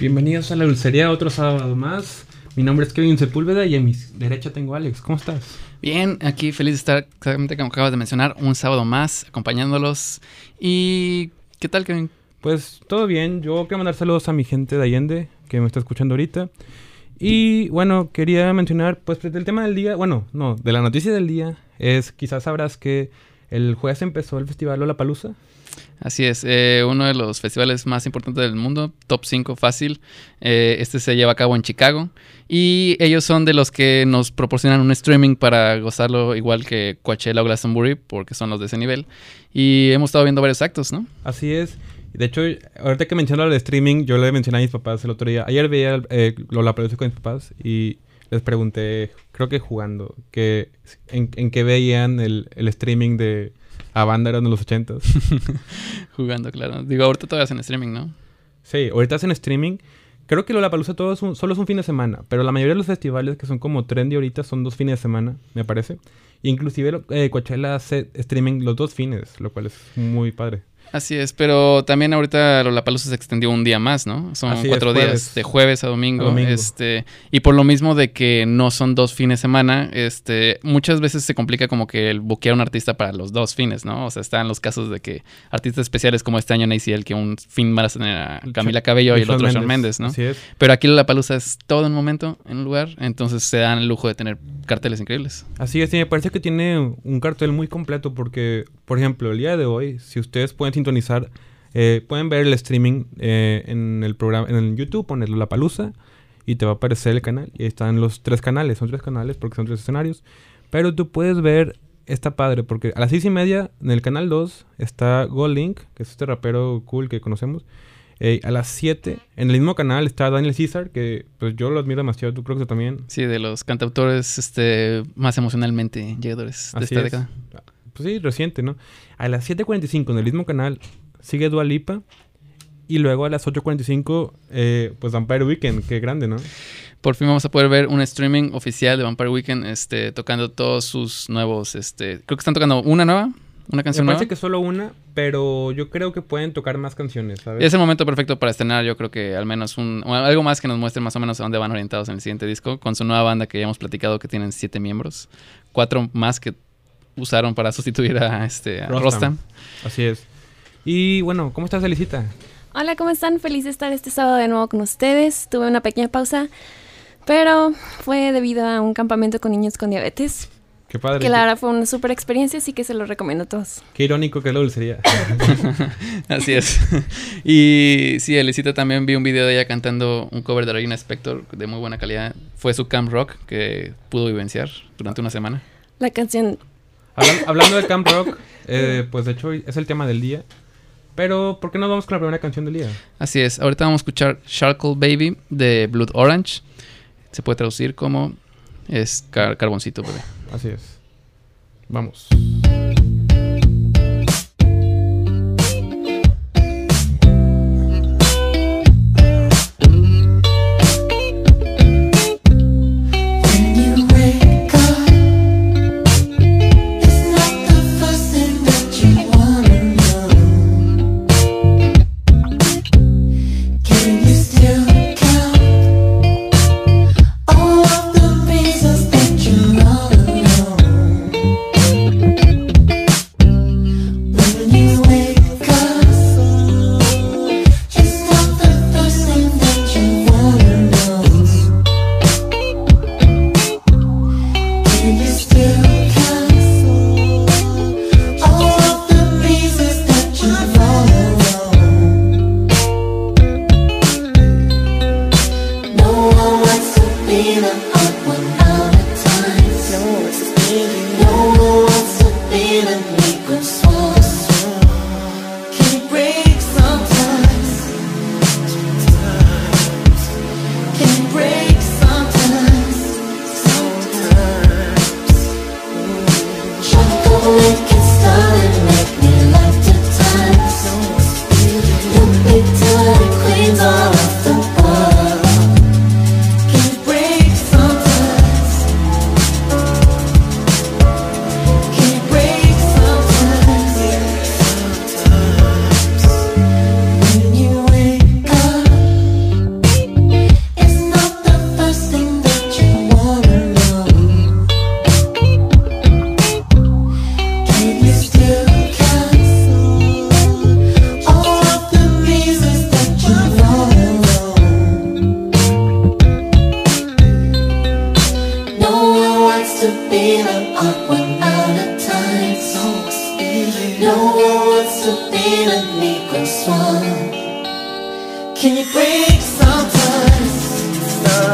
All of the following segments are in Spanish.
Bienvenidos a la dulcería, otro sábado más. Mi nombre es Kevin Sepúlveda y a mi derecha tengo a Alex. ¿Cómo estás? Bien, aquí feliz de estar, exactamente como acabas de mencionar, un sábado más acompañándolos. ¿Y qué tal, Kevin? Pues todo bien. Yo quiero mandar saludos a mi gente de Allende que me está escuchando ahorita. Y bueno, quería mencionar, pues el tema del día, bueno, no, de la noticia del día es, quizás sabrás que el jueves empezó el festival Lollapalooza. Así es, eh, uno de los festivales más importantes del mundo, top 5 fácil. Eh, este se lleva a cabo en Chicago y ellos son de los que nos proporcionan un streaming para gozarlo igual que Coachella o Glastonbury, porque son los de ese nivel. Y hemos estado viendo varios actos, ¿no? Así es. De hecho, ahorita que menciono el streaming, yo le mencioné a mis papás el otro día. Ayer veía eh, Lollapalooza con mis papás y les pregunté, creo que jugando, que en, en qué veían el, el streaming de a banda eran de los ochentas. Jugando, claro. Digo, ahorita todavía hacen streaming, ¿no? Sí, ahorita hacen streaming. Creo que Lollapalooza todo es un, solo es un fin de semana, pero la mayoría de los festivales que son como trendy ahorita son dos fines de semana, me parece. Inclusive eh, Coachella hace streaming los dos fines, lo cual es muy padre. Así es, pero también ahorita la Palusa se extendió un día más, ¿no? Son cuatro días, de jueves a domingo, Este, y por lo mismo de que no son dos fines de semana, este, muchas veces se complica como que el buquear a un artista para los dos fines, ¿no? O sea, están los casos de que artistas especiales como este año el que un fin van a tener a Camila Cabello y el otro Shawn Mendes, ¿no? Así es. Pero aquí la Palusa es todo en un momento, en un lugar, entonces se dan el lujo de tener carteles increíbles. Así es, y me parece que tiene un cartel muy completo porque, por ejemplo, el día de hoy, si ustedes pueden sintonizar, eh, pueden ver el streaming eh, en el programa, en el YouTube, ponerlo la palusa y te va a aparecer el canal. Y están los tres canales, son tres canales porque son tres escenarios. Pero tú puedes ver, está padre, porque a las seis y media en el canal 2 está Gold Link, que es este rapero cool que conocemos. Eh, a las 7, en el mismo canal está Daniel César, que pues yo lo admiro demasiado, tú creo que también. Sí, de los cantautores este, más emocionalmente llegadores de esta década. Pues sí, reciente, ¿no? A las 7.45 en el mismo canal sigue Dua Lipa. Y luego a las 8.45, eh, pues Vampire Weekend, qué grande, ¿no? Por fin vamos a poder ver un streaming oficial de Vampire Weekend, este, tocando todos sus nuevos, este, creo que están tocando una nueva, una canción Me parece que solo una, pero yo creo que pueden tocar más canciones, ¿sabes? Es el momento perfecto para estrenar, yo creo que al menos un, algo más que nos muestre más o menos a dónde van orientados en el siguiente disco, con su nueva banda que ya hemos platicado que tienen siete miembros, cuatro más que usaron para sustituir a este Rostam. Así es. Y bueno, ¿cómo estás, Elisita? Hola, ¿cómo están? Feliz de estar este sábado de nuevo con ustedes. Tuve una pequeña pausa, pero fue debido a un campamento con niños con diabetes. Qué padre. Que la verdad fue una super experiencia, así que se lo recomiendo a todos. Qué irónico que lo dulcería. así es. Y sí, Elisita también vi un video de ella cantando un cover de Regina Spector de muy buena calidad. Fue su Camp Rock que pudo vivenciar durante una semana. La canción hablando de Camp Rock, eh, pues de hecho es el tema del día. Pero, ¿por qué no vamos con la primera canción del día? Así es. Ahorita vamos a escuchar Charcoal Baby de Blood Orange. Se puede traducir como es carboncito, bebé. Así es. Vamos.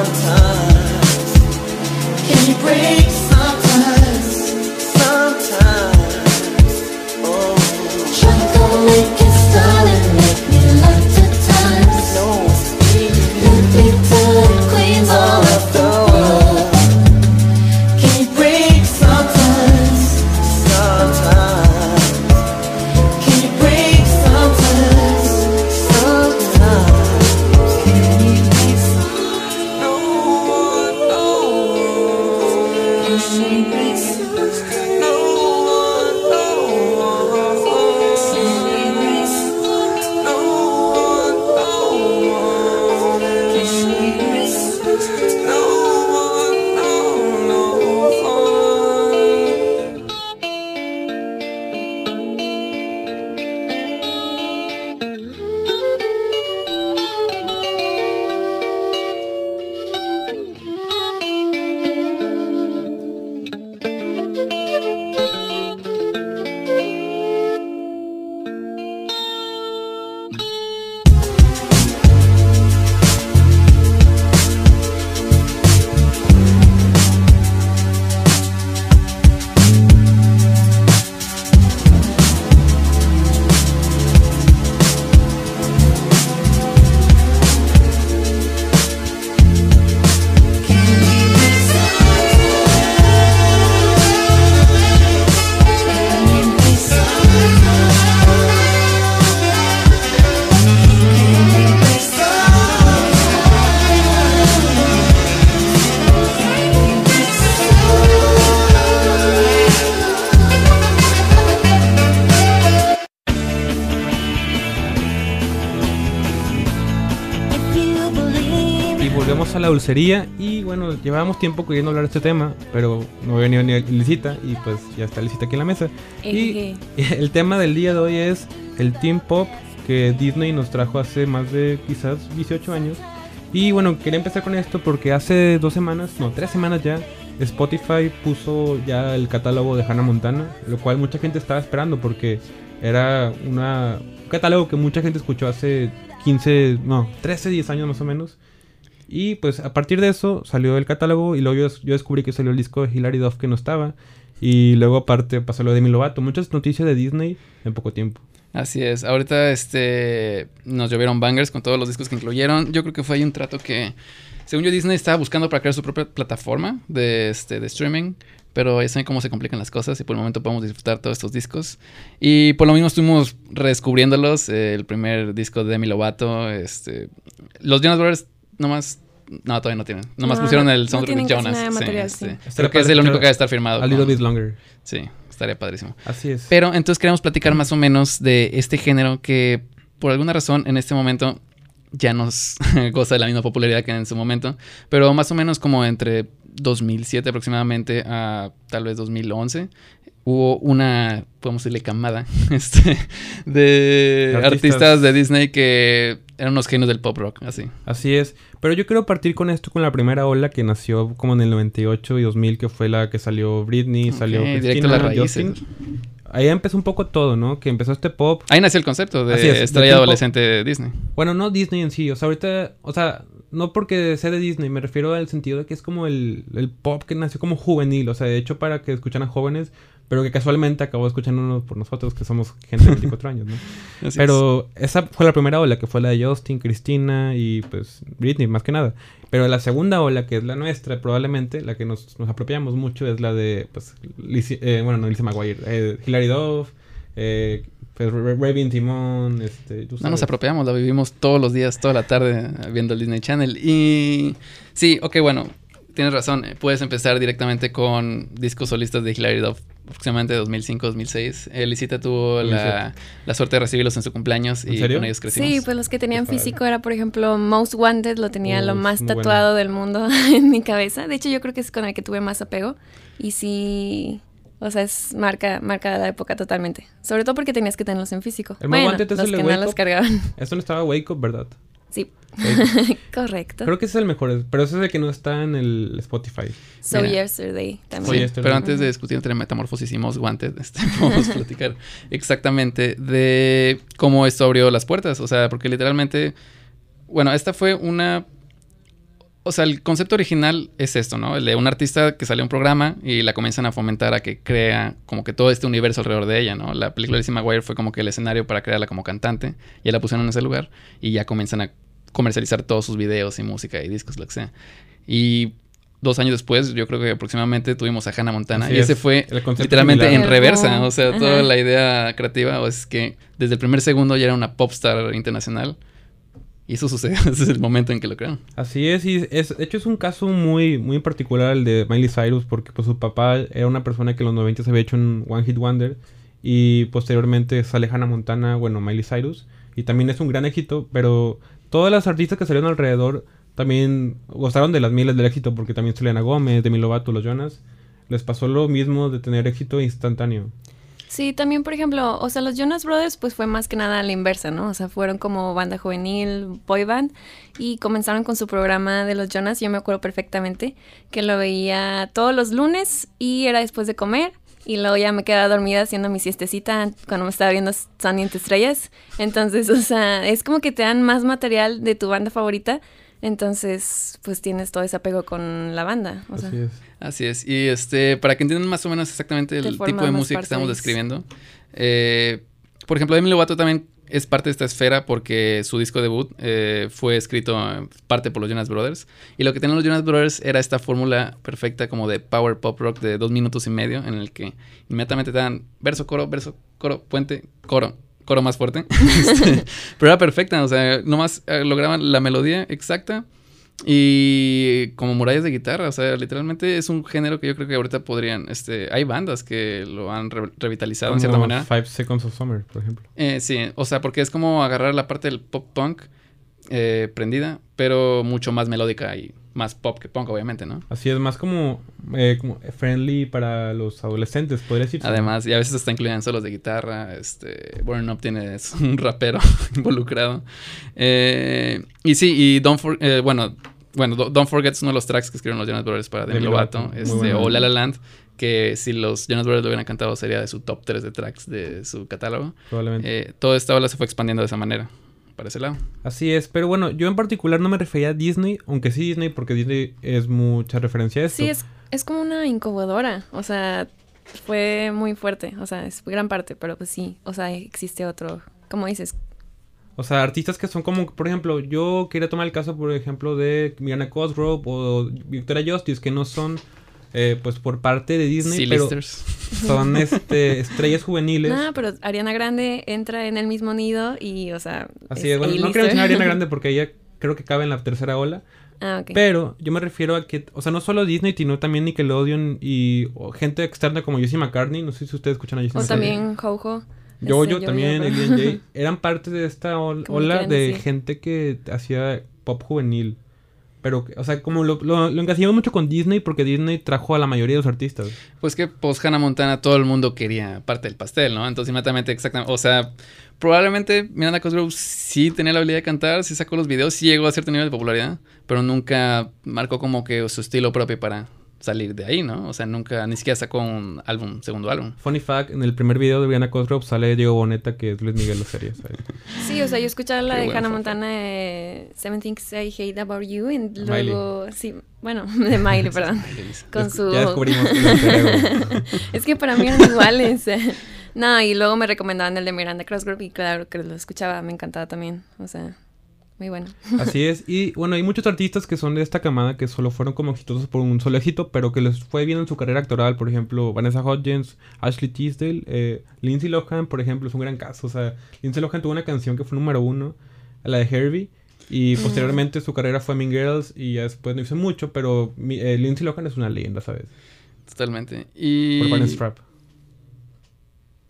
sometimes. Can you break? Dulcería y bueno, llevábamos tiempo queriendo hablar de este tema, pero no había venido ni Licita y pues ya está Licita aquí en la mesa. Y el tema del día de hoy es el Team Pop que Disney nos trajo hace más de quizás 18 años. Y bueno, quería empezar con esto porque hace dos semanas, no, tres semanas ya, Spotify puso ya el catálogo de Hannah Montana, lo cual mucha gente estaba esperando porque era una, un catálogo que mucha gente escuchó hace 15, no, 13, 10 años más o menos. Y pues a partir de eso salió el catálogo y luego yo, descubrí que salió el disco de Hilary Duff que no estaba. Y luego aparte pasó lo de Demi Lovato. Muchas noticias de Disney en poco tiempo. Así es. Ahorita este nos llovieron bangers con todos los discos que incluyeron. Yo creo que fue ahí un trato que, según yo, Disney estaba buscando para crear su propia plataforma de, este, de streaming. Pero ya saben cómo se complican las cosas y por el momento podemos disfrutar todos estos discos. Y por lo mismo estuvimos redescubriéndolos. el primer disco de Demi Lovato. Este, los Jonas Brothers nomás. No, todavía no tienen. Nomás pusieron el soundtrack de Jonas. Sí, Creo que es el único que va a estar firmado. A little bit longer. Sí, estaría padrísimo. Así es. Pero entonces queremos platicar más o menos de este género que por alguna razón en este momento ya nos goza de la misma popularidad que en su momento. Pero más o menos como entre 2007 aproximadamente a tal vez 2011 hubo una, podemos decirle, camada este, de artistas. de Disney que eran unos genios del pop rock, así. Así es. Pero yo quiero partir con esto, con la primera ola que nació como en el 98 y 2000, que fue la que salió Britney, salió Christina, Justin. Ahí empezó un poco todo, ¿no? Que empezó este pop. Ahí nació el concepto de estrella adolescente de Disney. Bueno, no Disney en sí. O sea, ahorita, o sea, no porque sea de Disney, me refiero al sentido de que es como el, el pop que nació como juvenil. O sea, de hecho, para que escuchan a jóvenes pero que casualmente acabó escuchándonos por nosotros, que somos gente de 24 años, ¿no? pero esa fue la primera ola, que fue la de Justin, Cristina y pues Britney, más que nada. Pero la segunda ola, que es la nuestra, probablemente, la que nos, nos apropiamos mucho, es la de, pues, eh, bueno, no Lizzie McGuire, eh, Hilary Duff, eh, pues, Raven Timón, este... No nos apropiamos, la vivimos todos los días, toda la tarde viendo el Disney Channel. Y sí, ok, bueno, tienes razón, eh, puedes empezar directamente con discos solistas de Hilary Duff aproximadamente 2005-2006. Elisita tuvo la, suerte de recibirlos en su cumpleaños y con ellos crecimos. Sí, pues los que tenían físico era, por ejemplo, Most Wanted, lo tenía lo más tatuado del mundo en mi cabeza. De hecho, yo creo que es con el que tuve más apego. Y sí, o sea, es marca, marca de la época totalmente. Sobre todo porque tenías que tenerlos en físico. El bueno, Wanted es los el que no los cargaban. Esto no estaba Wake Up, ¿verdad? Sí. Correcto. Creo que ese es el mejor, pero ese es el que no está en el Spotify. So Yesterday también. Pero antes de discutir entre Metamorfosis y Most Wanted, este, vamos a platicar exactamente de cómo esto abrió las puertas. O sea, porque literalmente bueno, esta fue una o sea, el concepto original es esto, ¿no? El de un artista que sale a un programa y la comienzan a fomentar a que crea como que todo este universo alrededor de ella, ¿no? La película de Lizzie McGuire fue como que el escenario para crearla como cantante. Ya la pusieron en ese lugar y ya comienzan a comercializar todos sus videos y música y discos, lo que sea. Y dos años después, yo creo que aproximadamente tuvimos a Hannah Montana. y ese fue literalmente en reversa. O sea, toda la idea creativa es que desde el primer segundo ya era una popstar internacional. Y eso sucede desde el momento en que lo crean. Así es, y es, de hecho es un caso muy, muy particular el de Miley Cyrus, porque pues su papá era una persona que en los 90 se había hecho un One Hit Wonder, y posteriormente sale Hannah Montana, bueno, Miley Cyrus, y también es un gran éxito, pero todas las artistas que salieron alrededor también gozaron de las miles del éxito, porque también Selena Gómez, Demi Lovato, los Jonas, les pasó lo mismo de tener éxito instantáneo. Sí, también, por ejemplo, o sea, los Jonas Brothers, pues fue más que nada la inversa, ¿no? O sea, fueron como banda juvenil, boy band, y comenzaron con su programa de los Jonas. Yo me acuerdo perfectamente que lo veía todos los lunes y era después de comer. Y luego ya me quedaba dormida haciendo mi siestecita cuando me estaba viendo Sunny entre estrellas. Entonces, o sea, es como que te dan más material de tu banda favorita. Entonces, pues tienes todo ese apego con la banda. O Así es. Así es. Y este, para que entiendan más o menos exactamente el tipo de música que estamos describiendo. Eh, por ejemplo, Demi Lovato también es parte de esta esfera porque su disco debut eh, fue escrito parte por los Jonas Brothers. Y lo que tenían los Jonas Brothers era esta fórmula perfecta como de power pop rock de dos minutos y medio en el que inmediatamente te dan verso, coro, verso, coro, puente, coro, coro más fuerte. Este, pero era perfecta, o sea, nomás eh, lograban la melodía exacta y como murallas de guitarra, o sea, literalmente es un género que yo creo que ahorita podrían, este, hay bandas que lo han revitalizado en cierta manera. Five Seconds of Summer, por ejemplo. Eh, sí, o sea, porque es como agarrar la parte del pop punk eh, prendida, pero mucho más melódica y más pop que punk, obviamente, ¿no? Así es, más como, eh, como friendly para los adolescentes, podría decirse. Además, y a veces está incluida en solos de guitarra. Este, Burn Up tiene un rapero involucrado. Eh, y sí, y Don't For, eh, bueno, bueno, Don't Forget es uno de los tracks que escribieron los Jonas Brothers para Demi Lovato, este, o La La Land, que si los Jonas Brothers lo hubieran cantado sería de su top 3 de tracks de su catálogo. Probablemente. Eh, toda esta ola se fue expandiendo de esa manera para ese lado. Así es, pero bueno, yo en particular no me refería a Disney, aunque sí Disney, porque Disney es mucha referencia a esto. Sí, es, es como una incubadora, o sea, fue muy fuerte, o sea, es gran parte, pero pues sí, o sea, existe otro, como dices. O sea, artistas que son como, por ejemplo, yo quería tomar el caso, por ejemplo, de Miranda Cosgrove o Victoria Justice, que no son eh, pues por parte de Disney, pero son este, estrellas juveniles. No, pero Ariana Grande entra en el mismo nido y, o sea... Así es, bueno, no quiero mencionar a Ariana Grande porque ella creo que cabe en la tercera ola. Ah, ok. Pero yo me refiero a que, o sea, no solo Disney, sino también Nickelodeon y gente externa como Jessie McCartney. No sé si ustedes escuchan a Jessie O también Jojo. Yo, yo también, Alien Eran parte de esta ola de gente que hacía pop juvenil. Pero, o sea, como lo, lo, mucho con Disney porque Disney trajo a la mayoría de los artistas. Pues que post Hannah Montana todo el mundo quería parte del pastel, ¿no? Entonces inmediatamente, exactamente, o sea, probablemente Miranda Cosgrove sí tenía la habilidad de cantar, sí sacó los videos, sí llegó a cierto nivel de popularidad, pero nunca marcó como que su estilo propio para salir de ahí, ¿no? O sea, nunca, ni siquiera sacó un álbum, segundo álbum. Funny fact, en el primer video de Brianna Cosgrove sale Diego Boneta, que es Luis Miguel serie, ¿sabes? Sí, o sea, yo escuchaba la de Hannah Montana de Seven Things I Hate About You y luego, sí, bueno, de Miley, perdón. con su... Ya descubrimos Es que para mí eran iguales. no, y luego me recomendaban el de Miranda Cosgrove y claro que lo escuchaba, me encantaba también, o sea... Muy bueno. Así es. Y bueno, hay muchos artistas que son de esta camada que solo fueron como exitosos por un solo éxito, pero que les fue bien en su carrera actoral. Por ejemplo, Vanessa Hudgens, Ashley Tisdale, eh, Lindsay Lohan, por ejemplo, es un gran caso. O sea, Lindsay Lohan tuvo una canción que fue número uno, la de Herbie. Y posteriormente su carrera fue Mean Girls y ya después no hizo mucho, pero eh, Lindsay Lohan es una leyenda, ¿sabes? Totalmente. Y... Por Van Strap.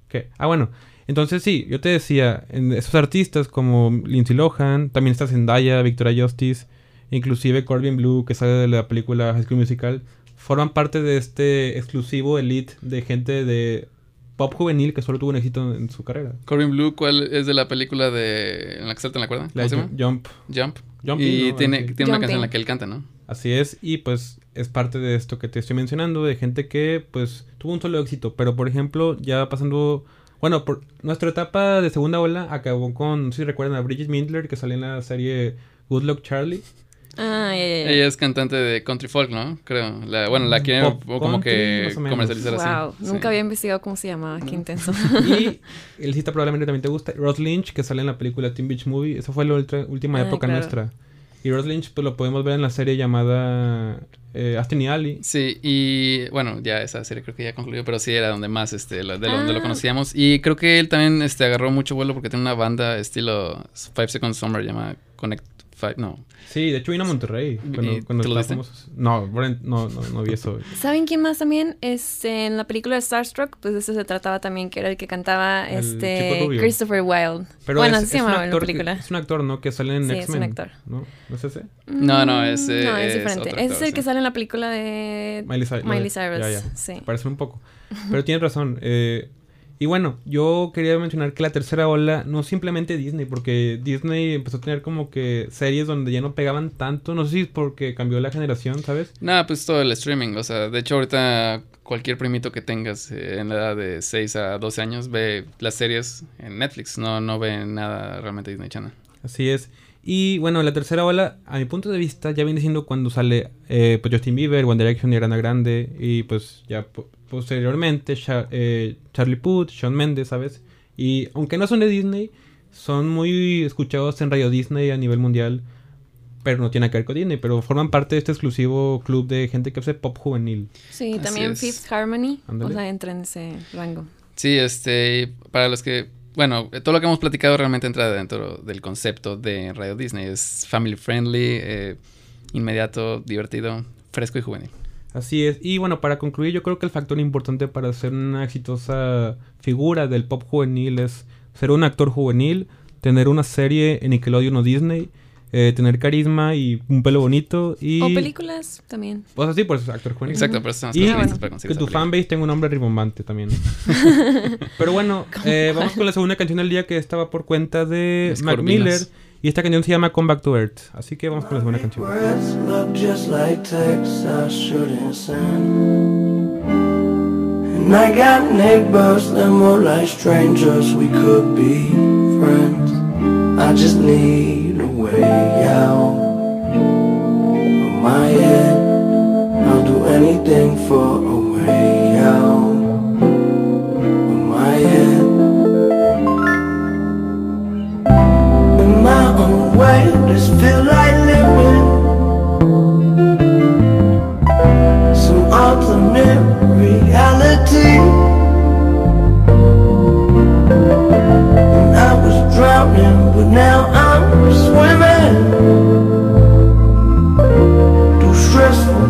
¿Qué? Ah, bueno. Entonces sí, yo te decía, en esos artistas como Lindsay Lohan, también está Zendaya, Victoria Justice, inclusive Corbin Blue, que sale de la película High School Musical, forman parte de este exclusivo elite de gente de pop juvenil que solo tuvo un éxito en su carrera. Corbin Blue, ¿cuál es de la película de en la que salta en la cuerda? ¿Cómo se llama? Jump. Jump. y tiene, tiene una canción en la que él canta, ¿no? Así es, y pues es parte de esto que te estoy mencionando, de gente que pues tuvo un solo éxito, pero por ejemplo, ya pasando bueno, por nuestra etapa de segunda ola acabó con, si recuerdan a Bridget Mindler, que salió en la serie Good Luck Charlie. Ah, ya, ya, Ella es cantante de country folk, ¿no? Creo. La, bueno, la quieren como que comercializar wow. Nunca había investigado cómo se llamaba. Qué intenso. Y el cita probablemente también te gusta. Ross Lynch, que sale en la película Teen Beach Movie. Esa fue la última ah, época nuestra. Y Ross Lynch, pues lo podemos ver en la serie llamada eh, Aston y Ali. Sí, y bueno, ya esa serie creo que ya concluyó, pero sí era donde más, este, de donde lo ah. conocíamos. Y creo que él también, este, agarró mucho vuelo porque tiene una banda estilo Five Seconds Summer, llamada Connect Five, no. Sí, de hecho vino a Monterrey. Cuando, cuando estábamos... No, no, no, no, vi eso. ¿Saben quién más también? Este, en la película de Starstruck, pues de eso se trataba también, que era el que cantaba este Christopher Wilde. Pero bueno, es, así se llamaba en la película. es un actor, ¿no? Que sale en sí, X-Men. es un actor. ¿No? ¿No es ese? No, no, es, no, es, diferente. Ese es el que sale en la película de Miley, Cyrus. Sí. Parece un poco. Pero tienes razón. Eh, y bueno, yo quería mencionar que la tercera ola no simplemente Disney, porque Disney empezó a tener como que series donde ya no pegaban tanto, no sé si es porque cambió la generación, ¿sabes? Nada, pues todo el streaming, o sea, de hecho ahorita cualquier primito que tengas eh, en la edad de 6 a 12 años ve las series en Netflix, no, no ve nada realmente Disney Channel. Así es. Y bueno, la tercera ola, a mi punto de vista, ya viene siendo cuando sale eh, pues Justin Bieber, One Direction y Grande, y pues ya posteriormente eh, Charlie Puth, Shawn Mendes, ¿sabes? Y aunque no son de Disney, son muy escuchados en Radio Disney a nivel mundial, pero no tienen que ver con Disney, pero forman parte de este exclusivo club de gente que hace pop juvenil. Sí, también Fifth Harmony, o sea, entra en ese rango. Sí, este, para los que bueno, todo lo que hemos platicado realmente entra dentro del concepto de Radio Disney. Es family friendly, eh, inmediato, divertido, fresco y juvenil. Así es. Y bueno, para concluir, yo creo que el factor importante para ser una exitosa figura del pop juvenil es ser un actor juvenil, tener una serie en Nickelodeon o Disney, eh, tener carisma y un pelo bonito y... O películas también. O sea, sí, por eso actor juvenil. Exacto, por eso y que tu fanbase tenga un nombre rimbombante también. Pero bueno, eh, vamos con la segunda canción del día que estaba por cuenta de Mac Miller. Y esta canción se llama Come Back to Earth. Así que vamos con la segunda canción. And I got neighbors that more like strangers. We could be friends. I just need a way out of my head. I'll do anything for Just feel like living. Some alternate reality. And I was drowning But now I'm swimming. Too stressful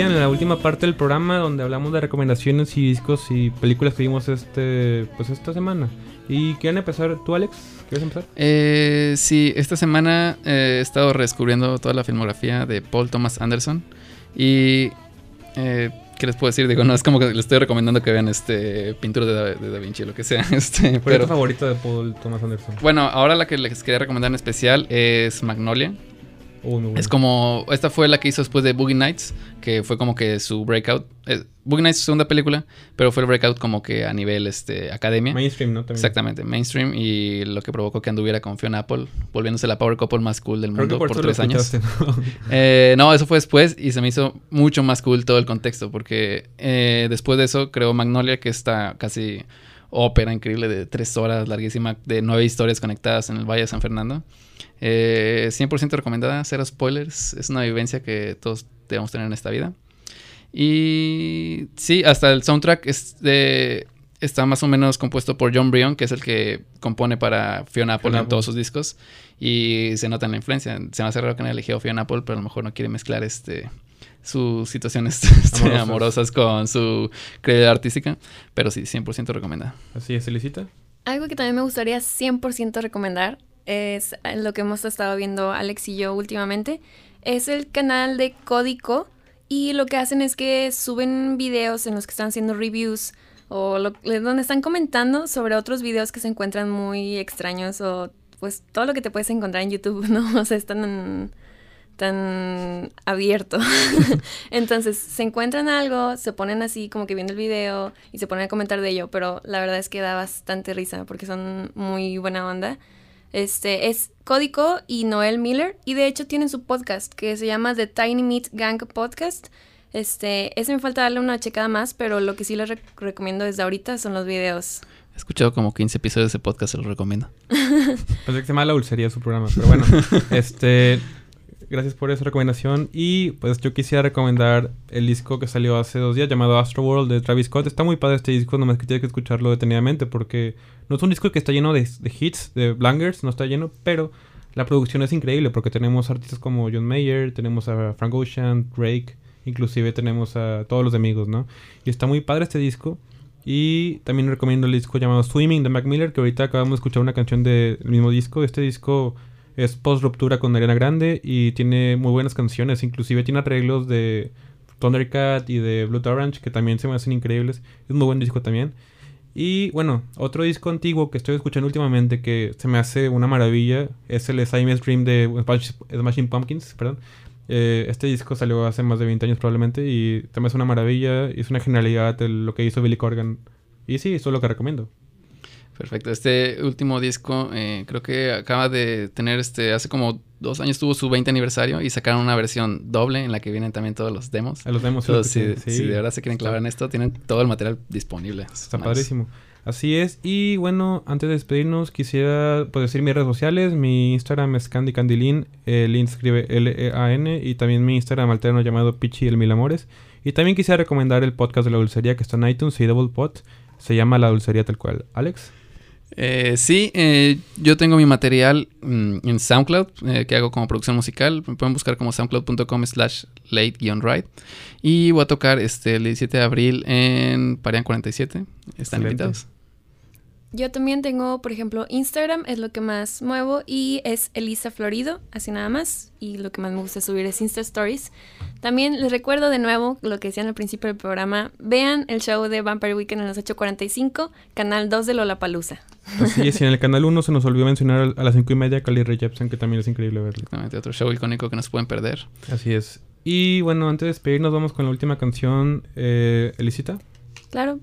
en la última parte del programa donde hablamos de recomendaciones y discos y películas que vimos este, pues esta semana. ¿Y quieren empezar tú, Alex? ¿Quieres empezar? Eh, sí, esta semana eh, he estado redescubriendo toda la filmografía de Paul Thomas Anderson. Y eh, ¿qué les puedo decir? Digo, no es como que les estoy recomendando que vean este pintura de Da, Vinci o lo que sea. Este, pero, favorito de Paul Thomas Anderson? Bueno, ahora la que les quería recomendar en especial es Magnolia. Es como, esta fue la que hizo después de Boogie Nights, que fue como que su breakout. Eh, Boogie Nights es su segunda película, pero fue el breakout como que a nivel este, academia. Mainstream, ¿no? Exactamente, mainstream y lo que provocó que anduviera con Fiona Apple, volviéndose la power couple más cool del mundo por, tres años. Eh, ¿no? eso fue después y se me hizo mucho más cool todo el contexto, porque eh, después de eso creó Magnolia, que está casi ópera increíble de tres horas, larguísima, de nueve historias conectadas en el Valle de San Fernando. 100% eh, recomendada, cero spoilers. Es una vivencia que todos debemos tener en esta vida. Y sí, hasta el soundtrack está más o menos compuesto por John Brion, que es el que compone para Fiona Apple en todos sus discos. Y se nota la influencia. Se me hace raro que no haya elegido Fiona Apple, pero a lo mejor no quiere mezclar este sus situaciones este, amorosas. con su credibilidad artística. Pero sí, 100% recomendada. Así es, Elisita. Algo que también me gustaría 100% recomendar es lo que hemos estado viendo Alex y yo últimamente. Es el canal de Códico y lo que hacen es que suben videos en los que están haciendo reviews o donde están comentando sobre otros videos que se encuentran muy extraños o pues todo lo que te puedes encontrar en YouTube, ¿no? O sea, están tan abierto. Entonces, se encuentran algo, se ponen así como que viendo el video y se ponen a comentar de ello, pero la verdad es que da bastante risa porque son muy buena onda. Este es Códico y Noel Miller. Y de hecho tienen su podcast que se llama The Tiny Meat Gang Podcast. Este, ese me falta darle una checada más, pero lo que sí les recomiendo desde ahorita son los videos. He escuchado como 15 episodios de ese podcast, se los recomiendo. Pensé que se llama La Ulcería su programa, pero bueno. este, gracias por esa recomendación. Y pues yo quisiera recomendar el disco que salió hace dos días llamado Astro World de Travis Scott. Está muy padre este disco, nomás que tienes que escucharlo detenidamente porque no es un disco que está lleno de, hits, de blangers, no está lleno, pero la producción es increíble porque tenemos artistas como John Mayer, tenemos a Frank Ocean, Drake, inclusive tenemos a todos los amigos, ¿no? Y está muy padre este disco. Y también recomiendo el disco llamado Swimming de Mac Miller, que ahorita acabamos de escuchar una canción del mismo disco. Este disco es post ruptura con Ariana Grande y tiene muy buenas canciones. Inclusive tiene arreglos de Thundercat y de Blood Orange que también se me hacen increíbles. Es muy buen disco también. Y bueno, otro disco antiguo que estoy escuchando últimamente que se me hace una maravilla es el Simon's Dream de Smashing Pumpkins. Perdón. Eh, este disco salió hace más de 20 años probablemente y también es una maravilla. Es una genialidad lo que hizo Billy Corgan. Y sí, eso es lo que recomiendo. Perfecto. Este último disco eh, creo que acaba de tener este, hace como dos años tuvo su 20 aniversario y sacaron una versión doble en la que vienen también todos los demos. los demos. si, de verdad se quieren clavar en esto, tienen todo el material disponible. Está padrísimo. Así es. Y bueno, antes de despedirnos, quisiera pues, decir mis redes sociales. Mi Instagram es Candy Candilin. El link escribe L-E-A-N. Y también mi Instagram alterno llamado Pichi el Mil Amores. Y también quisiera recomendar el podcast de la dulcería que está en iTunes y Double Pot. Se llama La Dulcería tal cual. Alex. Eh, sí, eh, yo tengo mi material mm, en SoundCloud eh, que hago como producción musical. Me pueden buscar como soundcloud.com slash late-ride. Y voy a tocar este, el 17 de abril en Parian 47. Están invitados. Yo también tengo, por ejemplo, Instagram, es lo que más muevo y es Elisa Florido, así nada más. Y lo que más me gusta subir es Insta Stories. También les recuerdo de nuevo lo que decían al principio del programa. Vean el show de Vampire Weekend en las 8.45, canal 2 de Lollapalooza. Así es, y en el canal 1 se nos olvidó mencionar a las 5 y media Cali Ray Jepsen, que también es increíble verlo. Exactamente, otro show icónico que no se pueden perder. Así es. Y bueno, antes de despedirnos, vamos con la última canción. Eh, ¿Elisita? Claro.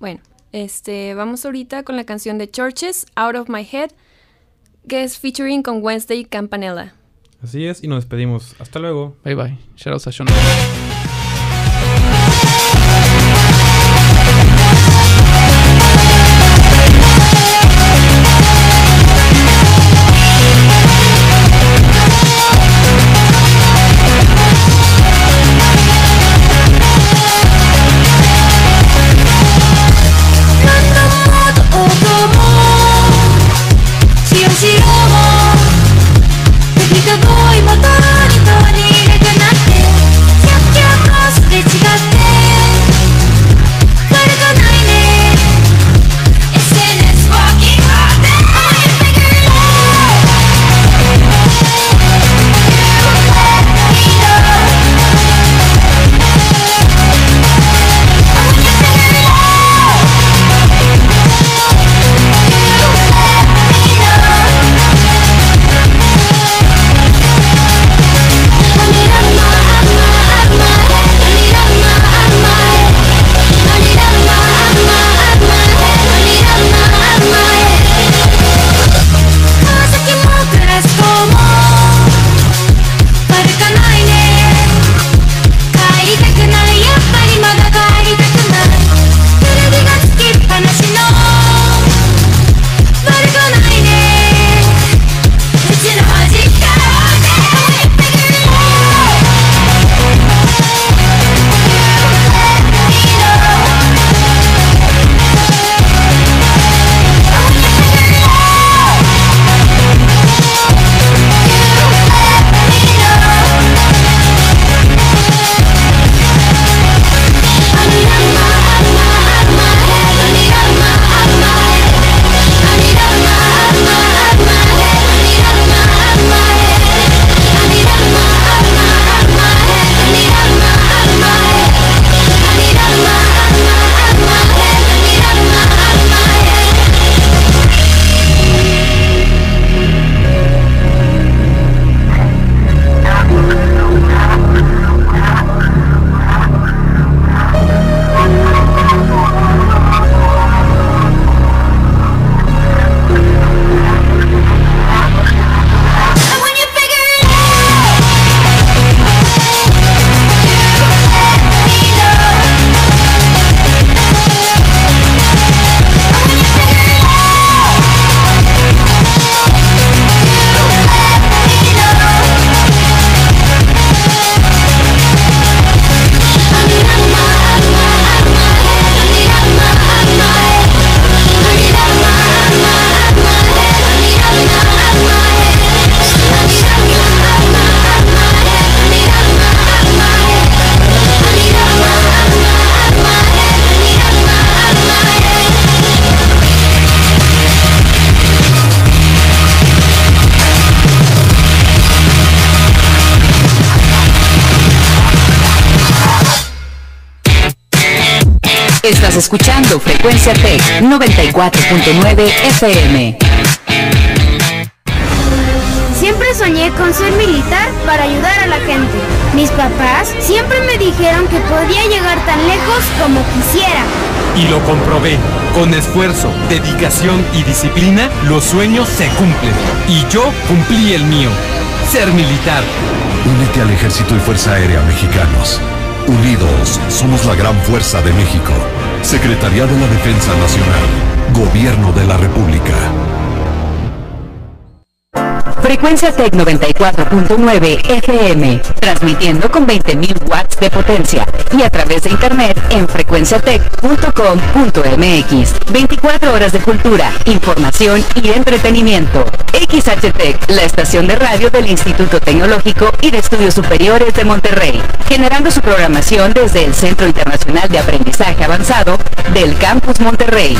Bueno. Este, vamos ahorita con la canción de Churches, Out of My Head, que es featuring con Wednesday Campanella. Así es, y nos despedimos. Hasta luego. Bye bye. Shoutouts a Sean. Escuchando Frecuencia Tech 94.9 FM. Siempre soñé con ser militar para ayudar a la gente. Mis papás siempre me dijeron que podía llegar tan lejos como quisiera. Y lo comprobé. Con esfuerzo, dedicación y disciplina, los sueños se cumplen. Y yo cumplí el mío. Ser militar. Únete al Ejército y Fuerza Aérea Mexicanos. Unidos, somos la gran fuerza de México. Secretaría de la Defensa Nacional. Gobierno de la República. Frecuencia Tech 94.9 FM, transmitiendo con 20.000 watts de potencia y a través de internet en frecuenciatech.com.mx. 24 horas de cultura, información y entretenimiento. XHTech, la estación de radio del Instituto Tecnológico y de Estudios Superiores de Monterrey, generando su programación desde el Centro Internacional de Aprendizaje Avanzado del Campus Monterrey.